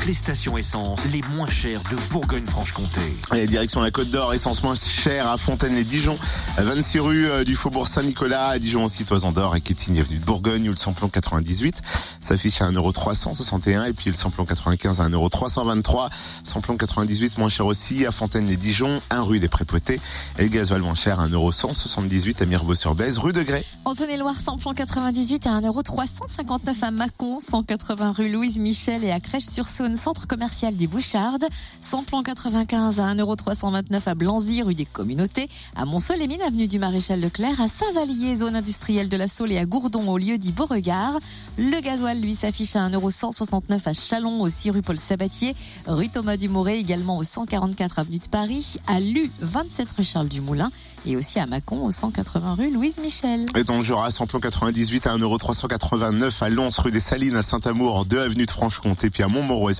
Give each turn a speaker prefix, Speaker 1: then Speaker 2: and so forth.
Speaker 1: toutes les stations essence les moins chères de Bourgogne-Franche-Comté.
Speaker 2: Et direction la Côte d'Or, essence moins chère à Fontaine et Dijon, 26 rue euh, du Faubourg Saint-Nicolas, à Dijon aussi Toison d'Or et Quétigny avenue de Bourgogne où le samplon 98 s'affiche à 1,361€ et puis le samplon 95 à 1,323€. Samplon 98 moins cher aussi à Fontaine et Dijon, 1 rue des Prépotés et le gasoil moins cher à 1,178€ à Mirebeau-sur-Bèze, rue de Grès.
Speaker 3: En Saône-et-Loire, samplon 98 à 1,359€ à Mâcon, 180 rue Louise Michel et à Crèche-sur Centre commercial des Bouchardes. Samplon 95 à 1,329€ à Blanzy, rue des Communautés. À Mont-Solémine, avenue du Maréchal Leclerc. À Saint-Vallier, zone industrielle de la Saule et à Gourdon, au lieu dit Beauregard. Le gasoil, lui, s'affiche à 1,169€ à Chalon, aussi rue Paul Sabatier. Rue Thomas Dumoré, également au 144 avenue de Paris. À Lu, 27 rue Charles Dumoulin. Et aussi à Mâcon, au 180 rue Louise Michel.
Speaker 2: Et dans le Jura, samplon 98 à 1,389€ à Lons, rue des Salines, à Saint-Amour, 2 avenue de Franche-Comté, puis à Montmoreau,